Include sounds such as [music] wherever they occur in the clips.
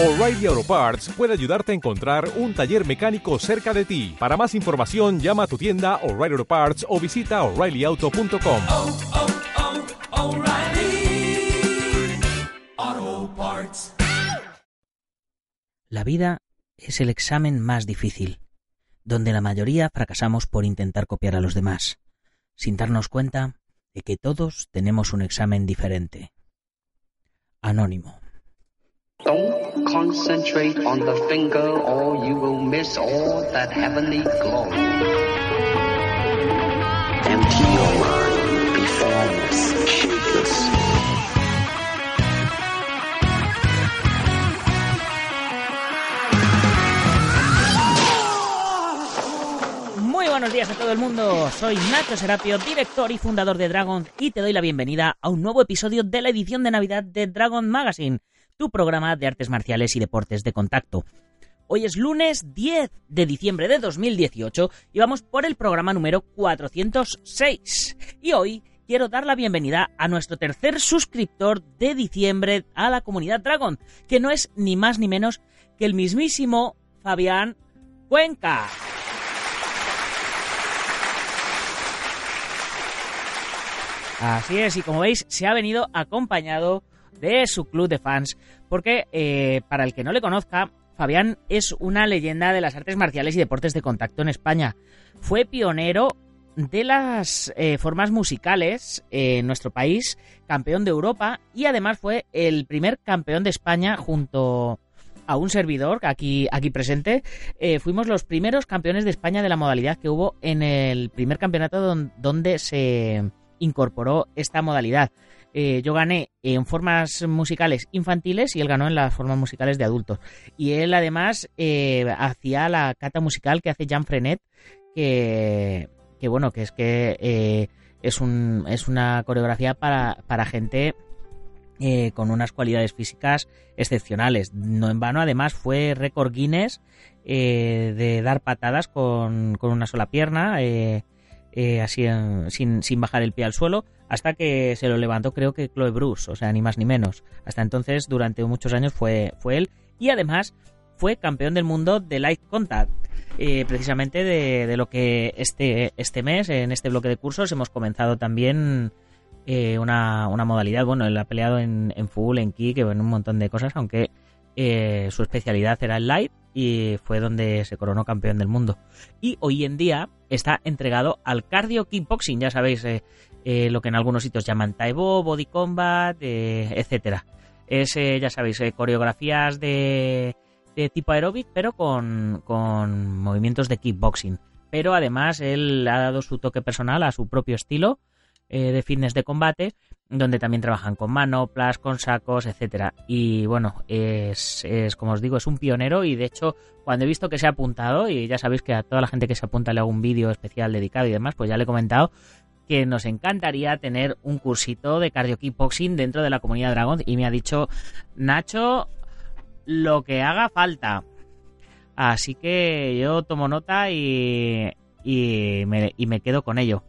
O'Reilly Auto Parts puede ayudarte a encontrar un taller mecánico cerca de ti. Para más información, llama a tu tienda O'Reilly Auto Parts o visita oreillyauto.com. oh, oh, Parts. La vida es el examen más difícil, donde la mayoría fracasamos por intentar copiar a los demás, sin darnos cuenta de que todos tenemos un examen diferente. Anónimo. Concentrate on the finger or you will miss all that heavenly glow. Empty your mind, be formless, shapeless. Muy buenos días a todo el mundo, soy Nacho Serapio, director y fundador de Dragon, y te doy la bienvenida a un nuevo episodio de la edición de Navidad de Dragon Magazine, tu programa de artes marciales y deportes de contacto. Hoy es lunes 10 de diciembre de 2018 y vamos por el programa número 406. Y hoy quiero dar la bienvenida a nuestro tercer suscriptor de diciembre a la comunidad Dragon, que no es ni más ni menos que el mismísimo Fabián Cuenca. Así es, y como veis, se ha venido acompañado de su club de fans, porque eh, para el que no le conozca, Fabián es una leyenda de las artes marciales y deportes de contacto en España. Fue pionero de las eh, formas musicales en nuestro país, campeón de Europa y además fue el primer campeón de España junto a un servidor aquí, aquí presente. Eh, fuimos los primeros campeones de España de la modalidad que hubo en el primer campeonato don- donde se incorporó esta modalidad. Eh, yo gané en formas musicales infantiles y él ganó en las formas musicales de adultos. Y él además eh, hacía la cata musical que hace Jean Frenet, que, que bueno, que es que eh, es, un, es una coreografía para, para gente eh, con unas cualidades físicas excepcionales. No en vano, además, fue récord Guinness de dar patadas con, con una sola pierna. Eh, así sin, sin bajar el pie al suelo, hasta que se lo levantó creo que Chloe Bruce, o sea, ni más ni menos. Hasta entonces, durante muchos años fue, fue él, y además fue campeón del mundo de Light Contact, eh, precisamente de, de lo que este, este mes, en este bloque de cursos, hemos comenzado también eh, una, una modalidad, bueno, él ha peleado en, en full, en kick, en un montón de cosas, aunque su especialidad era el light y fue donde se coronó campeón del mundo. Y hoy en día está entregado al cardio kickboxing, ya sabéis, eh, eh, lo que en algunos sitios llaman taibo, body combat, eh, etcétera. Es, ya sabéis, coreografías de, de tipo aeróbic, pero con, con movimientos de kickboxing. Pero además él ha dado su toque personal a su propio estilo eh, de fitness de combate, donde también trabajan con manoplas, con sacos, etcétera. Y bueno, es, es como os digo, es un pionero y de hecho cuando he visto que se ha apuntado, y ya sabéis que a toda la gente que se apunta le hago un vídeo especial dedicado y demás, pues ya le he comentado que nos encantaría tener un cursito de cardio kickboxing dentro de la comunidad Dragon y me ha dicho Nacho lo que haga falta. Así que yo tomo nota y, y, me, y me quedo con ello.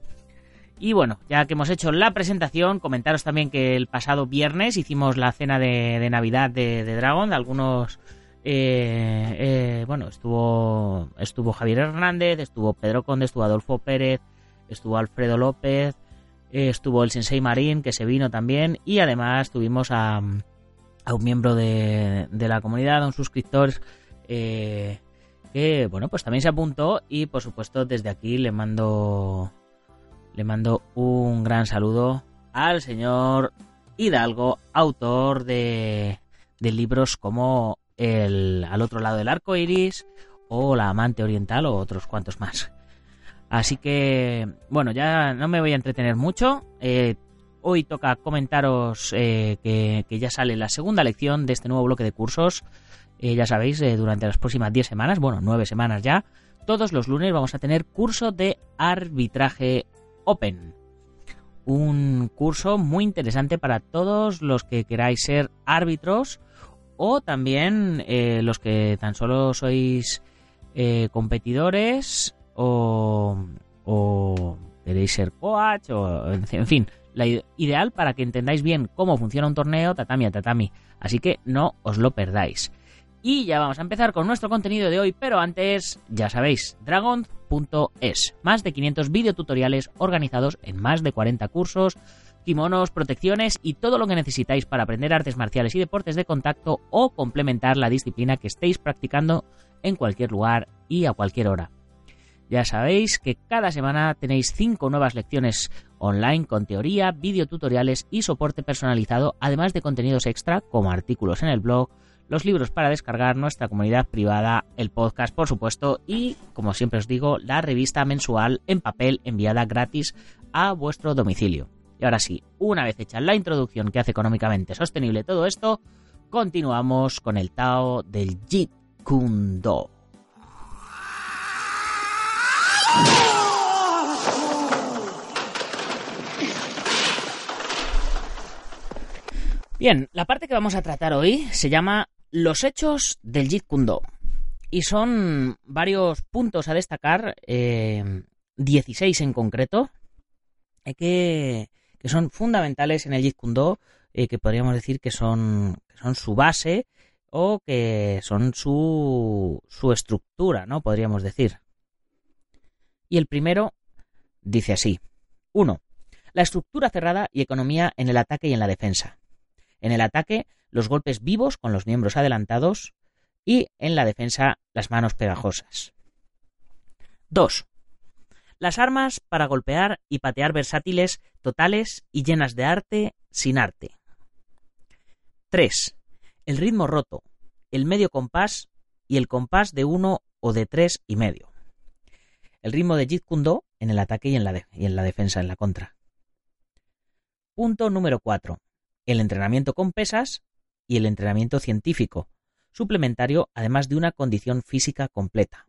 Y bueno, ya que hemos hecho la presentación, comentaros también que el pasado viernes hicimos la cena de, de Navidad de, de Dragon. Algunos, eh, eh, bueno, estuvo, estuvo Javier Hernández, estuvo Pedro Conde, estuvo Adolfo Pérez, estuvo Alfredo López, eh, estuvo el Sensei Marín, que se vino también, y además tuvimos a, a un miembro de, de la comunidad, a un suscriptor, que, bueno, pues también se apuntó y, por supuesto, desde aquí le mando le mando un gran saludo al señor Hidalgo, autor de, libros como el Al otro lado del arco iris o La amante oriental o otros cuantos más. Así que, bueno, ya no me voy a entretener mucho. Eh, hoy toca comentaros eh, que, ya sale la segunda lección de este nuevo bloque de cursos. Eh, ya sabéis, durante las próximas 10 semanas, bueno, 9 semanas ya, todos los lunes vamos a tener curso de arbitraje Open. Un curso muy interesante para todos los que queráis ser árbitros o también eh, los que tan solo sois eh, competidores o, o queréis ser coach o en fin, la ide- ideal para que entendáis bien cómo funciona un torneo tatami a tatami. Así que no os lo perdáis. Y ya vamos a empezar con nuestro contenido de hoy, pero antes, ya sabéis, dragon.es. Más de 500 videotutoriales organizados en más de 40 cursos, kimonos, protecciones y todo lo que necesitáis para aprender artes marciales y deportes de contacto o complementar la disciplina que estéis practicando en cualquier lugar y a cualquier hora. Ya sabéis que cada semana tenéis 5 nuevas lecciones online con teoría, videotutoriales y soporte personalizado, además de contenidos extra como artículos en el blog, los libros para descargar, nuestra comunidad privada, el podcast, por supuesto, y, como siempre os digo, la revista mensual en papel enviada gratis a vuestro domicilio. Y ahora sí, una vez hecha la introducción que hace económicamente sostenible todo esto, continuamos con el Tao del Jeet Kune Do. Bien, la parte que vamos a tratar hoy se llama Los hechos del Jeet Kune Do. Y son varios puntos a destacar, eh, 16 en concreto, eh, que, que son fundamentales en el Jeet Kune Do, eh, que podríamos decir que son, que son su base o que son su, su estructura, ¿no? Podríamos decir. Y el primero dice así. 1. La estructura cerrada y economía en el ataque y en la defensa. En el ataque, los golpes vivos con los miembros adelantados y en la defensa, las manos pegajosas. 2. Las armas para golpear y patear versátiles, totales y llenas de arte sin arte. 3. El ritmo roto, el medio compás y el compás de uno o de tres y medio. El ritmo de Jeet Kune Do en el ataque y en la, y en la defensa, en la contra. Punto número 4. El entrenamiento con pesas y el entrenamiento científico, suplementario además de una condición física completa.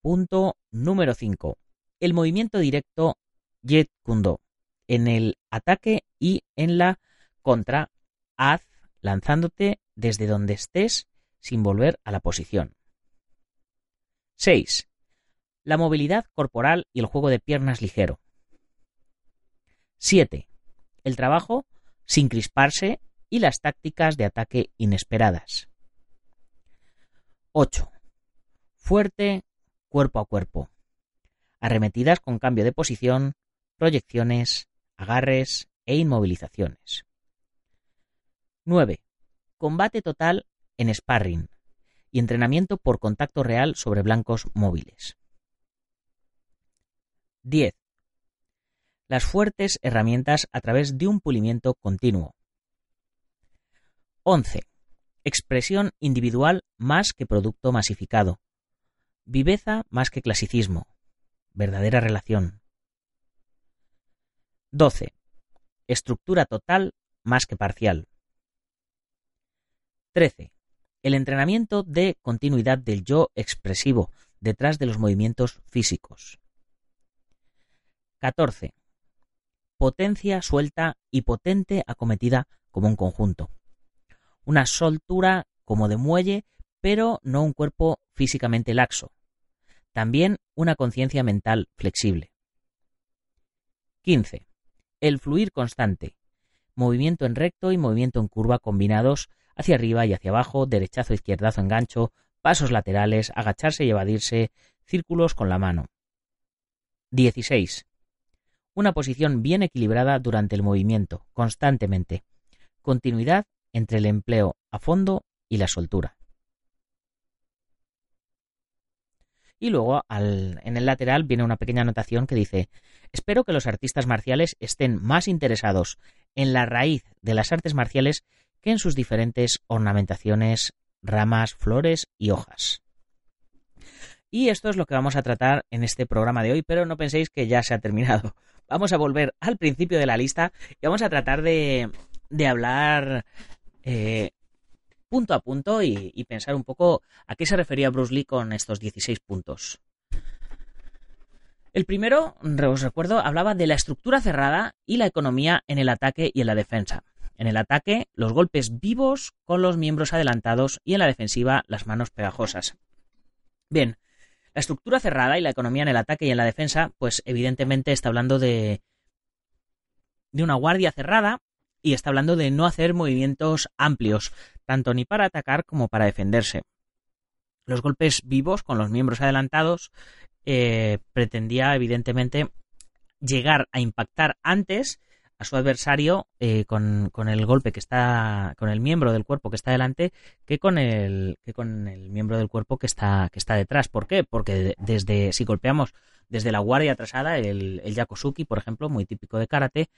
Punto número 5. El movimiento directo Jeet Kune Do en el ataque y en la contra haz lanzándote desde donde estés sin volver a la posición. 6. La movilidad corporal y el juego de piernas ligero. 7. El trabajo sin crisparse y las tácticas de ataque inesperadas. 8. Fuerte cuerpo a cuerpo. Arremetidas con cambio de posición, proyecciones, agarres e inmovilizaciones. 9. Combate total en sparring y entrenamiento por contacto real sobre blancos móviles. 10. Las fuertes herramientas a través de un pulimiento continuo. 11. Expresión individual más que producto masificado. Viveza más que clasicismo. Verdadera relación. 12. Estructura total más que parcial. 13. El entrenamiento de continuidad del yo expresivo detrás de los movimientos físicos. 14. Potencia suelta y potente acometida como un conjunto. Una soltura como de muelle, pero no un cuerpo físicamente laxo. También una conciencia mental flexible. 15. El fluir constante. Movimiento en recto y movimiento en curva combinados hacia arriba y hacia abajo, derechazo, izquierdazo, engancho, pasos laterales, agacharse y evadirse, círculos con la mano. 16. Una posición bien equilibrada durante el movimiento, constantemente. Continuidad entre el empleo a fondo y la soltura. Y luego en el lateral viene una pequeña anotación que dice, espero que los artistas marciales estén más interesados en la raíz de las artes marciales que en sus diferentes ornamentaciones, ramas, flores y hojas. Y esto es lo que vamos a tratar en este programa de hoy, pero no penséis que ya se ha terminado. Vamos a volver al principio de la lista y vamos a tratar de, hablar eh, punto a punto y, y pensar un poco a qué se refería Bruce Lee con estos 16 puntos. El primero, os recuerdo, hablaba de la estructura cerrada y la economía en el ataque y en la defensa. En el ataque, los golpes vivos con los miembros adelantados y en la defensiva, las manos pegajosas. Bien, la estructura cerrada y la economía en el ataque y en la defensa, pues evidentemente está hablando de, de una guardia cerrada y está hablando de no hacer movimientos amplios, tanto ni para atacar como para defenderse. Los golpes vivos con los miembros adelantados eh, pretendía evidentemente llegar a impactar antes a su adversario eh, con, con, el golpe que está con el miembro del cuerpo que está delante que con el que con el miembro del cuerpo que está que está detrás ¿por qué? porque desde si golpeamos desde la guardia atrasada el, el yakosuki por ejemplo muy típico de karate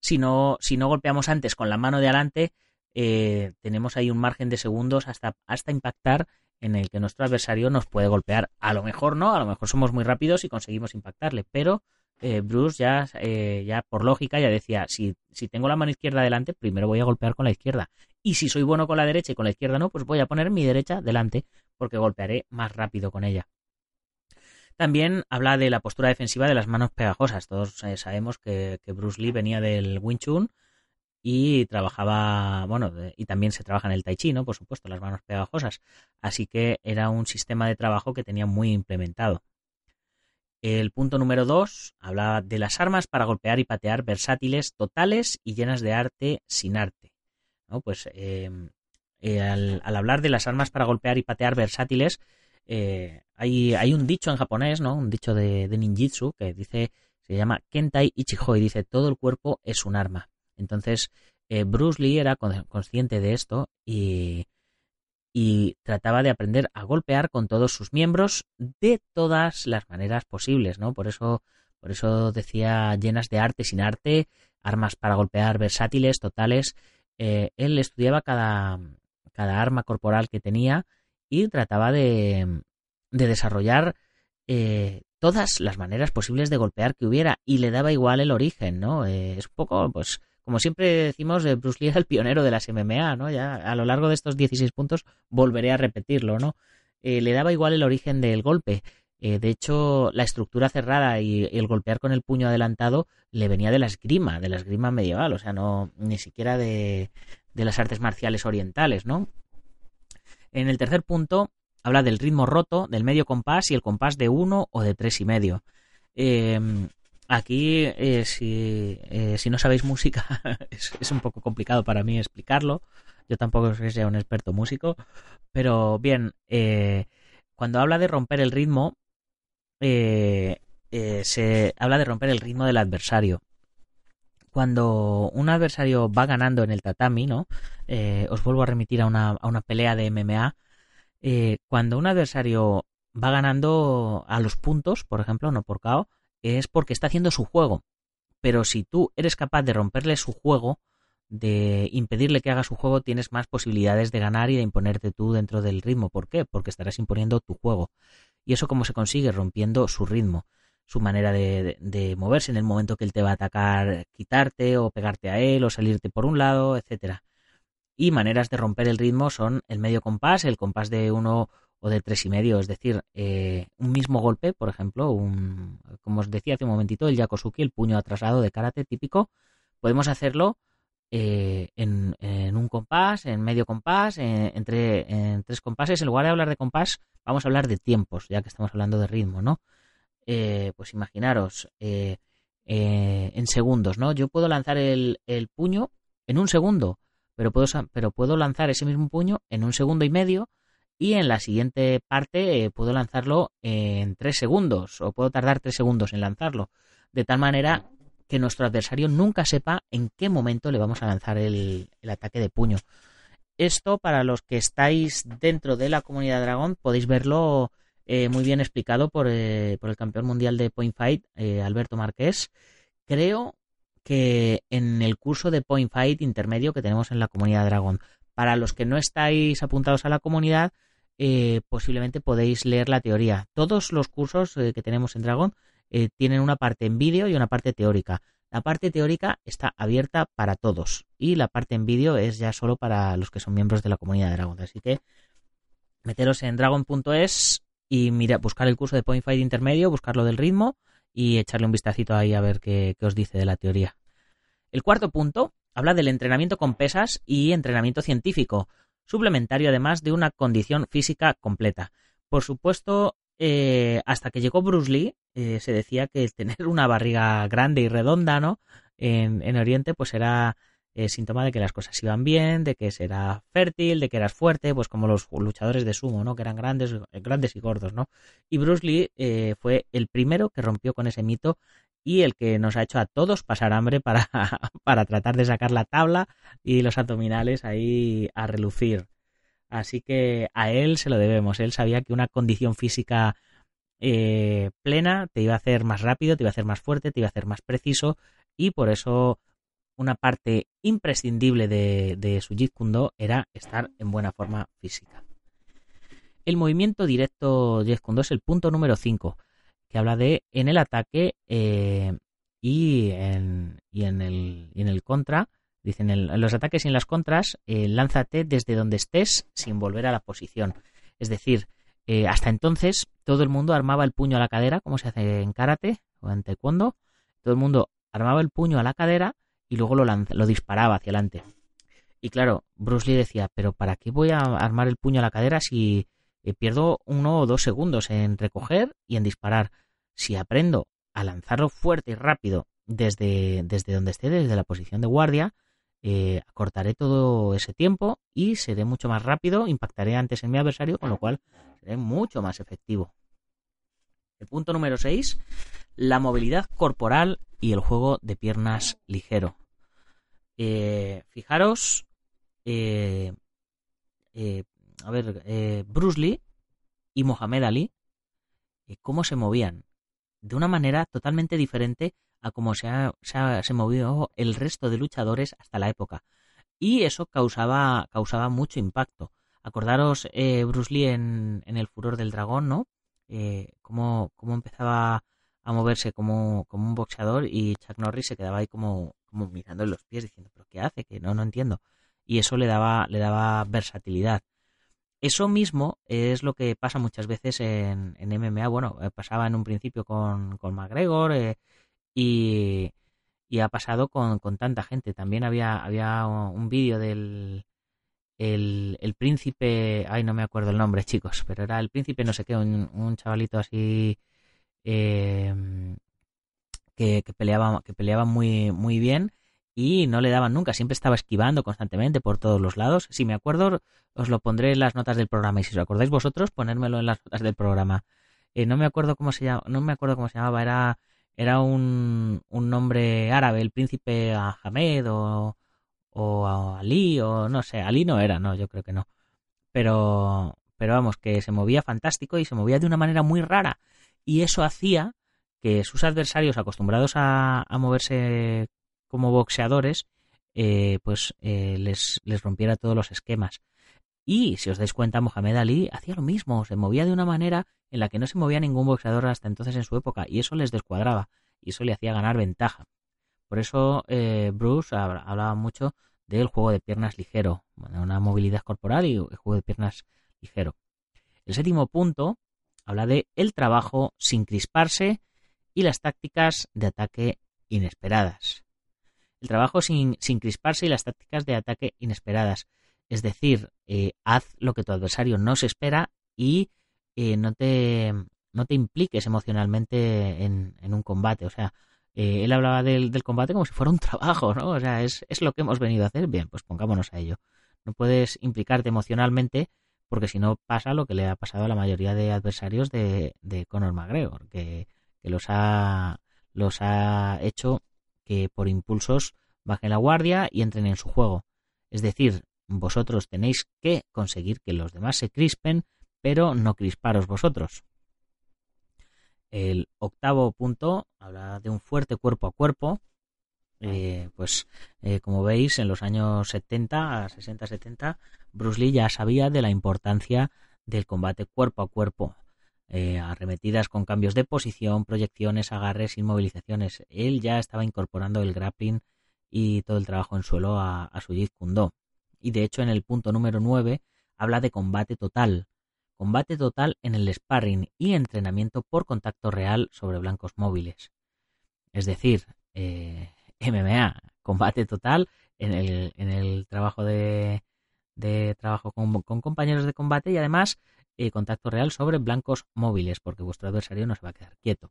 si no si no golpeamos antes con la mano de adelante eh, tenemos ahí un margen de segundos hasta hasta impactar en el que nuestro adversario nos puede golpear a lo mejor no a lo mejor somos muy rápidos y conseguimos impactarle pero eh, Bruce ya, eh, ya por lógica ya decía, si, si tengo la mano izquierda delante, primero voy a golpear con la izquierda. Y si soy bueno con la derecha y con la izquierda no, pues voy a poner mi derecha delante porque golpearé más rápido con ella. También habla de la postura defensiva de las manos pegajosas. Todos eh, sabemos que, Bruce Lee venía del Wing Chun y trabajaba, bueno, y también se trabaja en el Tai Chi, ¿no? Por supuesto, las manos pegajosas. Así que era un sistema de trabajo que tenía muy implementado. El punto número dos habla de las armas para golpear y patear versátiles, totales y llenas de arte sin arte. ¿no? Pues em, eh, al, hablar de las armas para golpear y patear versátiles, eh, hay, hay, un dicho en japonés, ¿no? Un dicho de, de, ninjitsu que dice, se llama Kentai Ichihoi, dice todo el cuerpo es un arma. Entonces, eh, Bruce Lee era consciente de esto y, y trataba de aprender a golpear con todos sus miembros de todas las maneras posibles, ¿no? Por eso, por eso decía llenas de arte sin arte, armas para golpear versátiles, totales. Eh, él estudiaba cada, cada arma corporal que tenía y trataba de, de desarrollar eh, todas las maneras posibles de golpear que hubiera y le daba igual el origen, ¿no? Eh, es un poco, pues, como siempre decimos, eh, Bruce Lee era el pionero de las MMA, ¿no? Ya a lo largo de estos 16 puntos volveré a repetirlo, ¿no? Eh, le daba igual el origen del golpe. Eh, de hecho, la estructura cerrada y el golpear con el puño adelantado le venía de la esgrima, de la esgrima medieval, o sea, no ni siquiera de, de las artes marciales orientales, ¿no? En el tercer punto habla del ritmo roto, del medio compás y el compás de uno o de tres y medio. Aquí, eh, si, eh, si, no sabéis música, [laughs] es, un poco complicado para mí explicarlo. Yo tampoco soy un experto músico. Pero bien, eh, cuando habla de romper el ritmo, se habla de romper el ritmo del adversario. Cuando un adversario va ganando en el tatami, ¿no? os vuelvo a remitir a una, a una pelea de MMA. cuando un adversario va ganando a los puntos, por ejemplo, no por KO, es porque está haciendo su juego. Pero si tú eres capaz de romperle su juego, de impedirle que haga su juego, tienes más posibilidades de ganar y de imponerte tú dentro del ritmo. ¿Por qué? Porque estarás imponiendo tu juego. ¿Y eso cómo se consigue? Rompiendo su ritmo, su manera de, moverse en el momento que él te va a atacar, quitarte o pegarte a él o salirte por un lado, etcétera. Y maneras de romper el ritmo son el medio compás, el compás de uno o de tres y medio, es decir, eh, un mismo golpe, por ejemplo, un, como os decía hace un momentito, el Yakosuki, el puño atrasado de karate típico, podemos hacerlo eh, en, un compás, en medio compás, entre en tres compases. En lugar de hablar de compás, vamos a hablar de tiempos, ya que estamos hablando de ritmo, ¿no? Eh, pues imaginaros, en segundos, ¿no? Yo puedo lanzar el, el puño en un segundo, pero puedo, pero puedo lanzar ese mismo puño en un segundo y medio y en la siguiente parte eh, puedo lanzarlo en 3 segundos o puedo tardar 3 segundos en lanzarlo, de tal manera que nuestro adversario nunca sepa en qué momento le vamos a lanzar el, ataque de puño. Esto para los que estáis dentro de la comunidad Dragón podéis verlo eh, muy bien explicado por, eh, por, el campeón mundial de Point Fight, Alberto Márquez. Creo que en el curso de Point Fight intermedio que tenemos en la comunidad Dragón. Para los que no estáis apuntados a la comunidad, eh, posiblemente podéis leer la teoría. Todos los cursos eh, que tenemos en Dragon eh, tienen una parte en vídeo y una parte teórica. La parte teórica está abierta para todos y la parte en vídeo es ya solo para los que son miembros de la comunidad de Dragon. Así que meteros en dragon.es y buscar el curso de Point Fight intermedio, buscarlo del ritmo y echarle un vistacito ahí a ver qué os dice de la teoría. El cuarto punto habla del entrenamiento con pesas y entrenamiento científico suplementario además de una condición física completa. Por supuesto, eh, hasta que llegó Bruce Lee, eh, se decía que tener [laughs] una barriga grande y redonda, ¿no? En, Oriente, pues era, eh, síntoma de que las cosas iban bien, de que será fértil, de que eras fuerte, pues como los luchadores de sumo, ¿no? Que eran grandes, grandes y gordos, ¿no? Y Bruce Lee eh, fue el primero que rompió con ese mito y el que nos ha hecho a todos pasar hambre para, [laughs] para tratar de sacar la tabla y los abdominales ahí a relucir. Así que a él se lo debemos. Él sabía que una condición física plena te iba a hacer más rápido, te iba a hacer más fuerte, te iba a hacer más preciso y por eso una parte imprescindible de, su Jeet Kune Do era estar en buena forma física. El movimiento directo Jeet Kune Do es el punto número 5, que habla de en el ataque eh, y, en, y, en el, en el contra. Dicen en, los ataques y en las contras, eh, lánzate desde donde estés sin volver a la posición. Es decir, eh, hasta entonces todo el mundo armaba el puño a la cadera, como se hace en karate o en taekwondo. Todo el mundo armaba el puño a la cadera y luego lo, lo disparaba hacia adelante. Y claro, Bruce Lee decía, pero ¿para qué voy a armar el puño a la cadera si pierdo uno o dos segundos en recoger y en disparar? Si aprendo a lanzarlo fuerte y rápido desde, desde donde esté, desde la posición de guardia, eh, acortaré todo ese tiempo y seré mucho más rápido, impactaré antes en mi adversario, con lo cual seré mucho más efectivo. El punto número 6, la movilidad corporal y el juego de piernas ligero. Eh, fijaros, eh, eh, a ver, Bruce Lee y Mohamed Ali, cómo se movían de una manera totalmente diferente a cómo se, ha, se, movió el resto de luchadores hasta la época. Y eso causaba, causaba mucho impacto. Acordaros Bruce Lee en, en, El Furor del Dragón, ¿no? cómo, cómo empezaba a moverse como, como un boxeador y Chuck Norris se quedaba ahí como, como mirando en los pies diciendo, pero ¿qué hace? Que no, no entiendo. Y eso le daba, le daba versatilidad. Eso mismo es lo que pasa muchas veces en, MMA. Bueno, eh, pasaba en un principio con, con McGregor eh, y, ha pasado con, tanta gente. También había, había un vídeo del el, príncipe, ay no me acuerdo el nombre chicos, pero era el príncipe no sé qué, un, chavalito así Em, que, peleaba, que peleaba muy, muy bien y no le daban nunca, siempre estaba esquivando constantemente por todos los lados. Si me acuerdo, os lo pondré en las notas del programa y si os acordáis vosotros, ponérmelo en las notas del programa. Eh, no me acuerdo cómo se llama, no me acuerdo cómo se llamaba, era era un, un nombre árabe, el príncipe Ahmed o, o Ali o no sé, Ali no era, no, yo creo que no. Pero pero vamos, que se movía fantástico y se movía de una manera muy rara y eso hacía que sus adversarios acostumbrados a, moverse como boxeadores, eh, pues eh, les, rompiera todos los esquemas. Y si os dais cuenta, Mohamed Ali hacía lo mismo, se movía de una manera en la que no se movía ningún boxeador hasta entonces en su época, y eso les descuadraba, y eso le hacía ganar ventaja. Por eso eh, Bruce hablaba mucho del juego de piernas ligero, una movilidad corporal y el juego de piernas ligero. El séptimo punto Habla de el trabajo sin crisparse y las tácticas de ataque inesperadas. El trabajo sin, sin crisparse y las tácticas de ataque inesperadas. Es decir, eh, haz lo que tu adversario no se espera y eh, no, te, no te impliques emocionalmente en, un combate. O sea, eh, él hablaba del, del, combate como si fuera un trabajo, ¿no? O sea, es, es lo que hemos venido a hacer. Bien, pues pongámonos a ello. No puedes implicarte emocionalmente porque si no pasa lo que le ha pasado a la mayoría de adversarios de, de Conor McGregor, que, los, ha, los ha hecho que por impulsos bajen la guardia y entren en su juego. Es decir, vosotros tenéis que conseguir que los demás se crispen, pero no crisparos vosotros. El octavo punto habla de un fuerte cuerpo a cuerpo, eh, pues eh, como veis, en los años 70, 60-70, Bruce Lee ya sabía de la importancia del combate cuerpo a cuerpo, eh, arremetidas con cambios de posición, proyecciones, agarres, inmovilizaciones. Él ya estaba incorporando el grappling y todo el trabajo en suelo a, su Jeet Kune Do. Y de hecho, en el punto número 9 habla de combate total. Combate total en el sparring y entrenamiento por contacto real sobre blancos móviles. Es decir, eh, MMA, combate total en el, en el trabajo de, de trabajo con, compañeros de combate y además eh, contacto real sobre blancos móviles, porque vuestro adversario no se va a quedar quieto.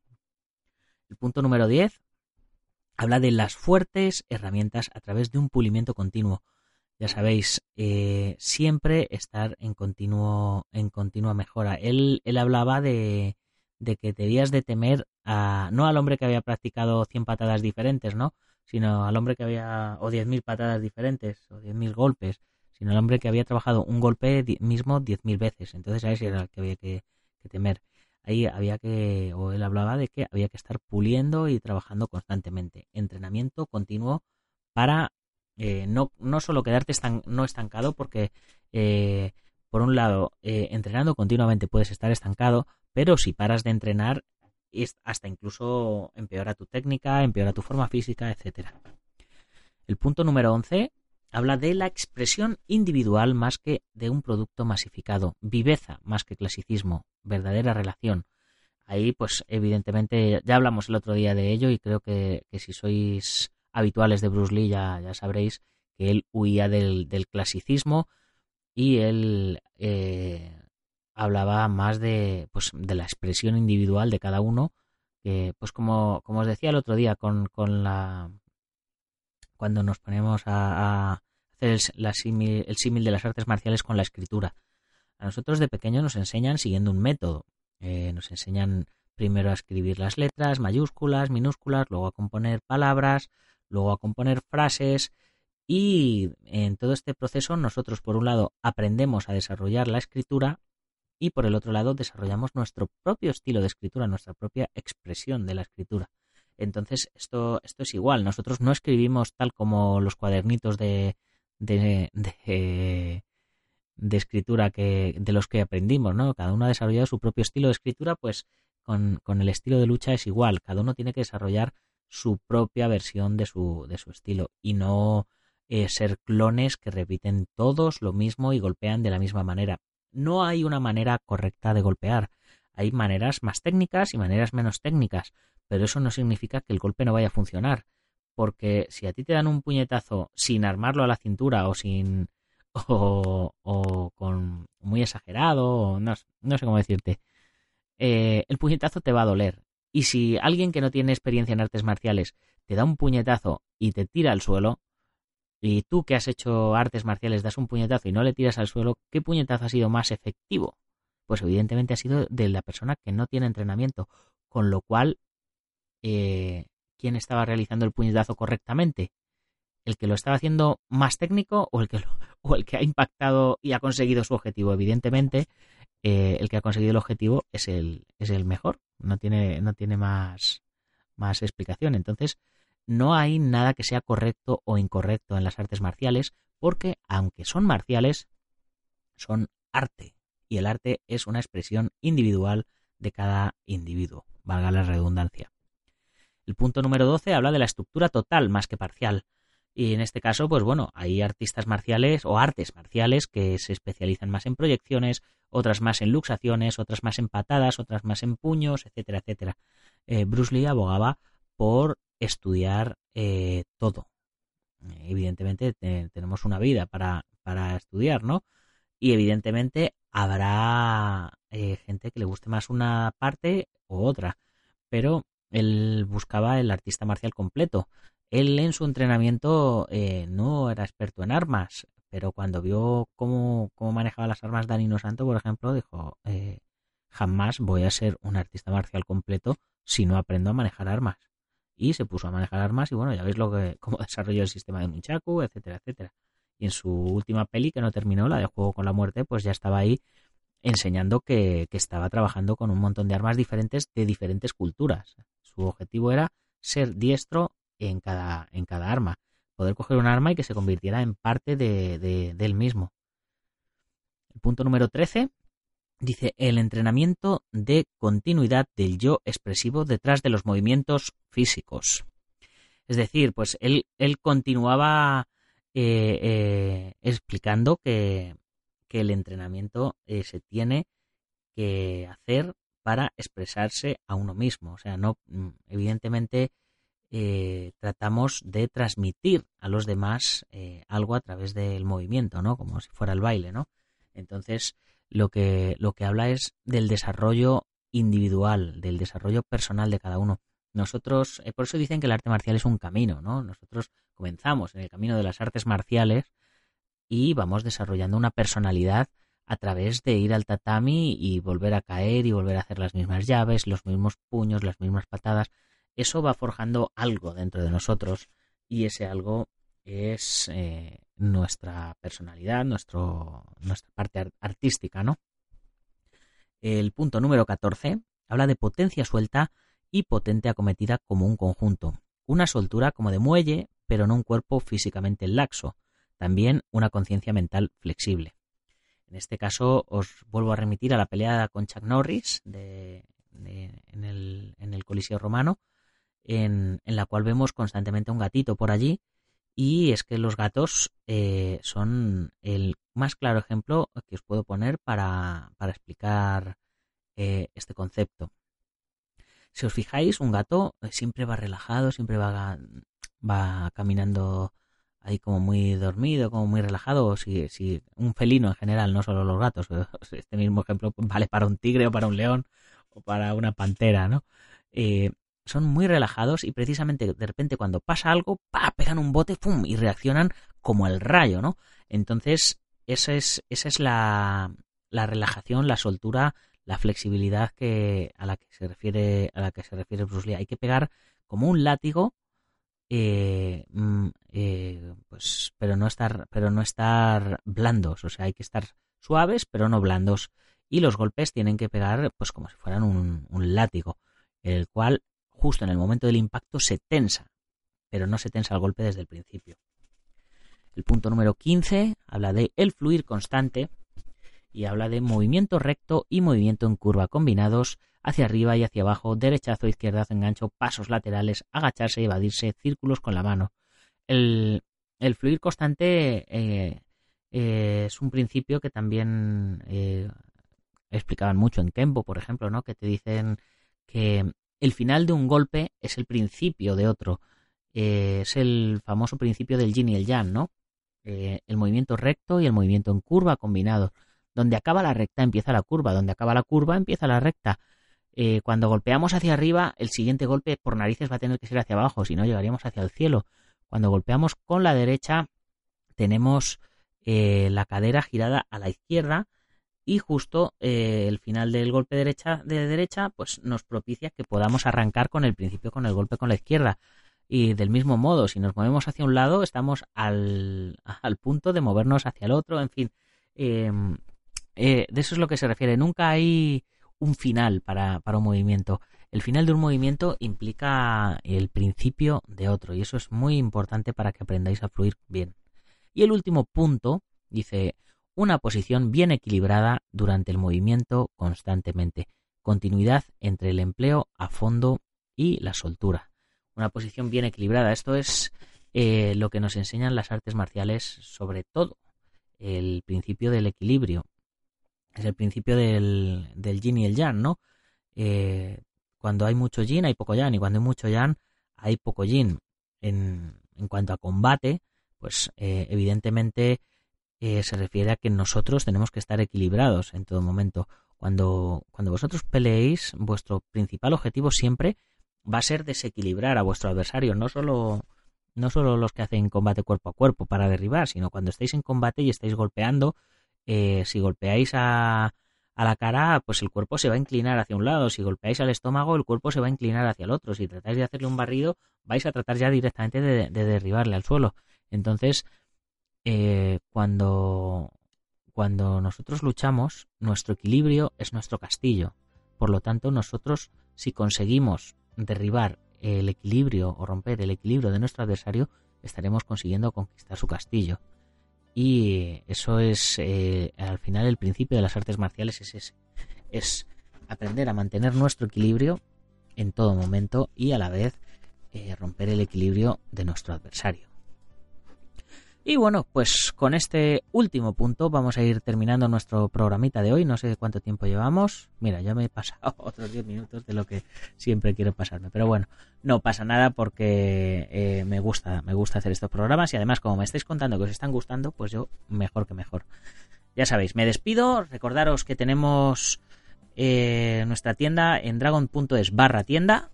El punto número 10 habla de las fuertes herramientas a través de un pulimiento continuo. Ya sabéis, eh, siempre estar en continuo, en continua mejora. Él, él hablaba de, de que debías de temer a, no al hombre que había practicado 100 patadas diferentes, ¿no? Sino al hombre que había, o 10.000 patadas diferentes, o 10.000 golpes, sino al hombre que había trabajado un golpe mismo 10.000 veces. Entonces a ese era el que había que, temer. Ahí había que, o él hablaba de que había que estar puliendo y trabajando constantemente. Entrenamiento continuo para eh, no, no solo quedarte no estancado, porque eh, por un lado, eh, entrenando continuamente puedes estar estancado, pero si paras de entrenar, hasta incluso empeora tu técnica, empeora tu forma física, etc. El punto número 11 habla de la expresión individual más que de un producto masificado, viveza más que clasicismo, verdadera relación. Ahí, pues evidentemente, ya hablamos el otro día de ello y creo que, si sois habituales de Bruce Lee ya, ya sabréis que él huía del, clasicismo y él eh, hablaba más de, pues, de la expresión individual de cada uno, que pues como, como os decía el otro día con, con la cuando nos ponemos a, hacer el, el símil de las artes marciales con la escritura. A nosotros de pequeño nos enseñan siguiendo un método. Eh, nos enseñan primero a escribir las letras, mayúsculas, minúsculas, luego a componer palabras, luego a componer frases y en todo este proceso nosotros por un lado aprendemos a desarrollar la escritura y por el otro lado desarrollamos nuestro propio estilo de escritura, nuestra propia expresión de la escritura. Entonces, esto, esto es igual. Nosotros no escribimos tal como los cuadernitos de, de, de, escritura que, de los que aprendimos, ¿no? Cada uno ha desarrollado su propio estilo de escritura, pues con, con, el estilo de lucha es igual. Cada uno tiene que desarrollar su propia versión de su, de su estilo y no eh, ser clones que repiten todos lo mismo y golpean de la misma manera. No hay una manera correcta de golpear. Hay maneras más técnicas y maneras menos técnicas pero eso no significa que el golpe no vaya a funcionar, porque si a ti te dan un puñetazo sin armarlo a la cintura o sin [laughs] o, con muy exagerado o no, sé cómo decirte, eh, el puñetazo te va a doler. Y si alguien que no tiene experiencia en artes marciales te da un puñetazo y te tira al suelo, y tú que has hecho artes marciales das un puñetazo y no le tiras al suelo, ¿qué puñetazo ha sido más efectivo? Pues evidentemente ha sido de la persona que no tiene entrenamiento, con lo cual eh, quién estaba realizando el puñetazo correctamente. ¿El que lo estaba haciendo más técnico o el que, [laughs] o el que ha impactado y ha conseguido su objetivo? Evidentemente, eh, el que ha conseguido el objetivo es el, es el mejor. No tiene, no tiene más, más explicación. Entonces, no hay nada que sea correcto o incorrecto en las artes marciales, porque aunque son marciales, son arte. Y el arte es una expresión individual de cada individuo, valga la redundancia. El punto número 12 habla de la estructura total más que parcial. Y en este caso, pues bueno, hay artistas marciales o artes marciales que se especializan más en proyecciones, otras más en luxaciones, otras más en patadas, otras más en puños, etcétera, etcétera. Eh, Bruce Lee abogaba por estudiar eh, todo. Evidentemente tenemos una vida para, para, estudiar, ¿no? Y evidentemente habrá eh, gente que le guste más una parte u otra. Pero él buscaba el artista marcial completo. Él en su entrenamiento eh, no era experto en armas, pero cuando vio cómo, manejaba las armas Danino Santo, por ejemplo, dijo, eh, jamás voy a ser un artista marcial completo si no aprendo a manejar armas. Y se puso a manejar armas y bueno, ya veis lo que, [laughs] cómo desarrolló el sistema de Nunchaku, etcétera, etcétera. Y en su última peli, que no terminó, la de Juego con la Muerte, pues ya estaba ahí enseñando que, que estaba trabajando con un montón de armas diferentes de diferentes culturas. Su objetivo era ser diestro en cada, en cada arma, poder coger un arma y que se convirtiera en parte de, mismo. El punto número 13 dice el entrenamiento de continuidad del yo expresivo detrás de los movimientos físicos. Es decir, pues él, él continuaba eh, eh, explicando que, que, el entrenamiento eh, se tiene que hacer para expresarse a uno mismo. O sea, no, mm, evidentemente eh, tratamos de transmitir a los demás eh, algo a través del movimiento, ¿no? Como si fuera el baile, ¿no? Entonces, lo que, lo que habla es del desarrollo individual, del desarrollo personal de cada uno. nosotros, eh, por eso dicen que el arte marcial es un camino, ¿no? Nosotros comenzamos en el camino de las artes marciales y vamos desarrollando una personalidad a través de ir al tatami y volver a caer y volver a hacer las mismas llaves, los mismos puños, las mismas patadas. Eso va forjando algo dentro de nosotros y ese algo es eh, nuestra personalidad, nuestro, nuestra parte artística, ¿no? El punto número 14 habla de potencia suelta y potente acometida como un conjunto. Una soltura como de muelle, pero no un cuerpo físicamente laxo. También una conciencia mental flexible. En este caso os vuelvo a remitir a la pelea con Chuck Norris en, el, Coliseo Romano, en, la cual vemos constantemente un gatito por allí. Y es que los gatos eh, son el más claro ejemplo que os puedo poner para, explicar eh, este concepto. Si os fijáis, un gato eh, siempre va relajado, siempre va caminando ahí como muy dormido, como muy relajado, o si, si un felino en general, no solo los gatos, [laughs] este mismo ejemplo vale para un tigre o para un león o para una pantera, ¿no? Eh, son muy relajados y precisamente de repente cuando pasa algo, ¡pa! pegan un bote, ¡pum! y reaccionan como el rayo, ¿no? Entonces, esa es, esa es la, la relajación, la soltura, la flexibilidad que, a la que se refiere, a la que se refiere Bruce Lee. Hay que pegar como un látigo eh, mm, eh, pues, pero no estar, pero no estar blandos, o sea, hay que estar suaves, pero no blandos. Y los golpes tienen que pegar, pues, como si fueran un, látigo, el cual, justo en el momento del impacto, se tensa, pero no se tensa el golpe desde el principio. El punto número 15 habla de el fluir constante y habla de movimiento recto y movimiento en curva combinados hacia arriba y hacia abajo, derechazo, izquierdazo, engancho, pasos laterales, agacharse y evadirse, círculos con la mano. El, fluir constante eh, eh, es un principio que también eh, explicaban mucho en Kempo, por ejemplo, ¿no? que te dicen que el final de un golpe es el principio de otro. es el famoso principio del yin y el yang, ¿no? el movimiento recto y el movimiento en curva combinado. Donde acaba la recta empieza la curva, donde acaba la curva empieza la recta. Eh, cuando golpeamos hacia arriba, el siguiente golpe por narices va a tener que ser hacia abajo, si no llegaríamos hacia el cielo. Cuando golpeamos con la derecha, tenemos eh, la cadera girada a la izquierda y justo eh, el final del golpe derecha de derecha pues nos propicia que podamos arrancar con el principio con el golpe con la izquierda. Y del mismo modo si nos movemos hacia un lado estamos al, [laughs] al punto de movernos hacia el otro en fin. Em, de eso es lo que se refiere. Nunca hay un final para, un movimiento. El final de un movimiento implica el principio de otro y eso es muy importante para que aprendáis a fluir bien. Y el último punto dice una posición bien equilibrada durante el movimiento constantemente. Continuidad entre el empleo a fondo y la soltura. Una posición bien equilibrada. Esto es eh, lo que nos enseñan las artes marciales sobre todo. El principio del equilibrio es el principio del, del yin y el yang, ¿no? Eh, cuando hay mucho yin hay poco yang y cuando hay mucho yang hay poco yin. En, en cuanto a combate, pues eh, evidentemente eh, se refiere a que nosotros tenemos que estar equilibrados en todo momento. Cuando, cuando vosotros peleéis, vuestro principal objetivo siempre va a ser desequilibrar a vuestro adversario, no solo, no solo los que hacen combate cuerpo a cuerpo para derribar, sino cuando estáis en combate y estáis golpeando, eh, si golpeáis a, a la cara, pues el cuerpo se va a inclinar hacia un lado. Si golpeáis al estómago, el cuerpo se va a inclinar hacia el otro. Si tratáis de hacerle un barrido, vais a tratar ya directamente de, derribarle al suelo. Entonces, eh, cuando, cuando nosotros luchamos, nuestro equilibrio es nuestro castillo. Por lo tanto, nosotros, si conseguimos derribar el equilibrio o romper el equilibrio de nuestro adversario, estaremos consiguiendo conquistar su castillo. Y eso es, eh, al final, el principio de las artes marciales es ese. Es aprender a mantener nuestro equilibrio en todo momento y a la vez eh, romper el equilibrio de nuestro adversario. Y bueno, pues con este último punto vamos a ir terminando nuestro programita de hoy. No sé cuánto tiempo llevamos. Mira, ya me he pasado [laughs] otros 10 minutos de lo que siempre quiero pasarme. Pero bueno, no pasa nada porque eh, me gusta, me gusta hacer estos programas y además como me estáis contando que os están gustando, pues yo mejor que mejor. Ya sabéis, me despido. Recordaros que tenemos eh, nuestra tienda en dragon.es barra tienda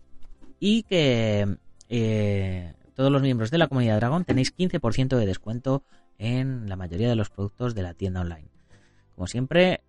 y que eh, todos los miembros de la comunidad Dragon tenéis 15% de descuento en la mayoría de los productos de la tienda online. Como siempre,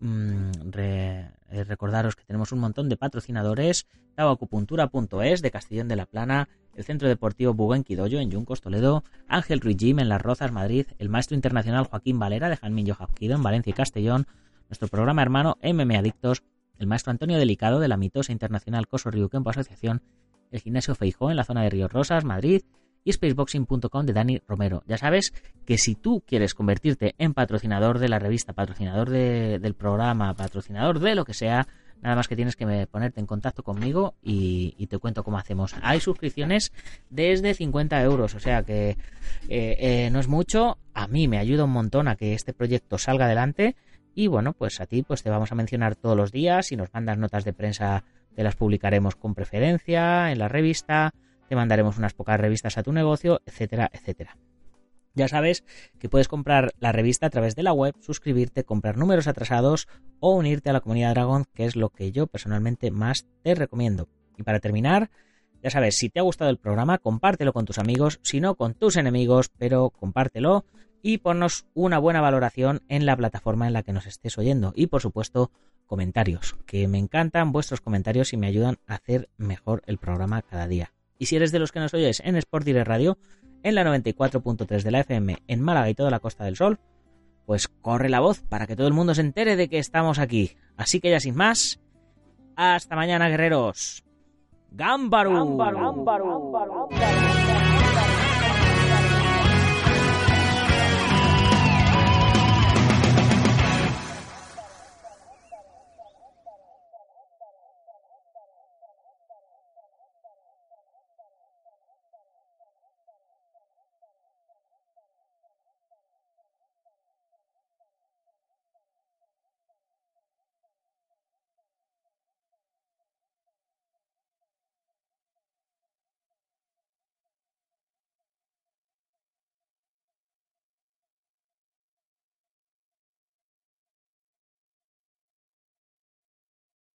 mm, eh, recordaros que tenemos un montón de patrocinadores, tabacupuntura.es de Castellón de la Plana, el Centro Deportivo Buguenquidoyo en Yuncos, Toledo, Ángel Ruiz Gym en Las Rozas, Madrid, el Maestro Internacional Joaquín Valera de Jalmillo Jauquido en Valencia y Castellón, nuestro programa hermano MM Adictos, el Maestro Antonio Delicado de la Mitosa Internacional Coso Campo Asociación, el Gimnasio Feijó en la zona de Ríos Rosas, Madrid, y spaceboxing.com de Dani Romero. Ya sabes que si tú quieres convertirte en patrocinador de la revista, patrocinador del programa, patrocinador de lo que sea, nada más que tienes que ponerte en contacto conmigo y, te cuento cómo hacemos. Hay suscripciones desde 50 euros, o sea que eh, eh, no es mucho. A mí me ayuda un montón a que este proyecto salga adelante. Y bueno, pues a ti pues te vamos a mencionar todos los días. Si nos mandas notas de prensa, te las publicaremos con preferencia en la revista te mandaremos unas pocas revistas a tu negocio, etcétera, etcétera. Ya sabes que puedes comprar la revista a través de la web, suscribirte, comprar números atrasados o unirte a la comunidad Dragon, que es lo que yo personalmente más te recomiendo. Y para terminar, ya sabes, si te ha gustado el programa, compártelo con tus amigos, si no con tus enemigos, pero compártelo y ponnos una buena valoración en la plataforma en la que nos estés oyendo. Y por supuesto, comentarios, que me encantan vuestros comentarios y me ayudan a hacer mejor el programa cada día. Y si eres de los que nos oyes en Sport Direct Radio, en la 94.3 de la FM en Málaga y toda la Costa del Sol, pues corre la voz para que todo el mundo se entere de que estamos aquí. Así que ya sin más, hasta mañana guerreros. ¡Gámbaro!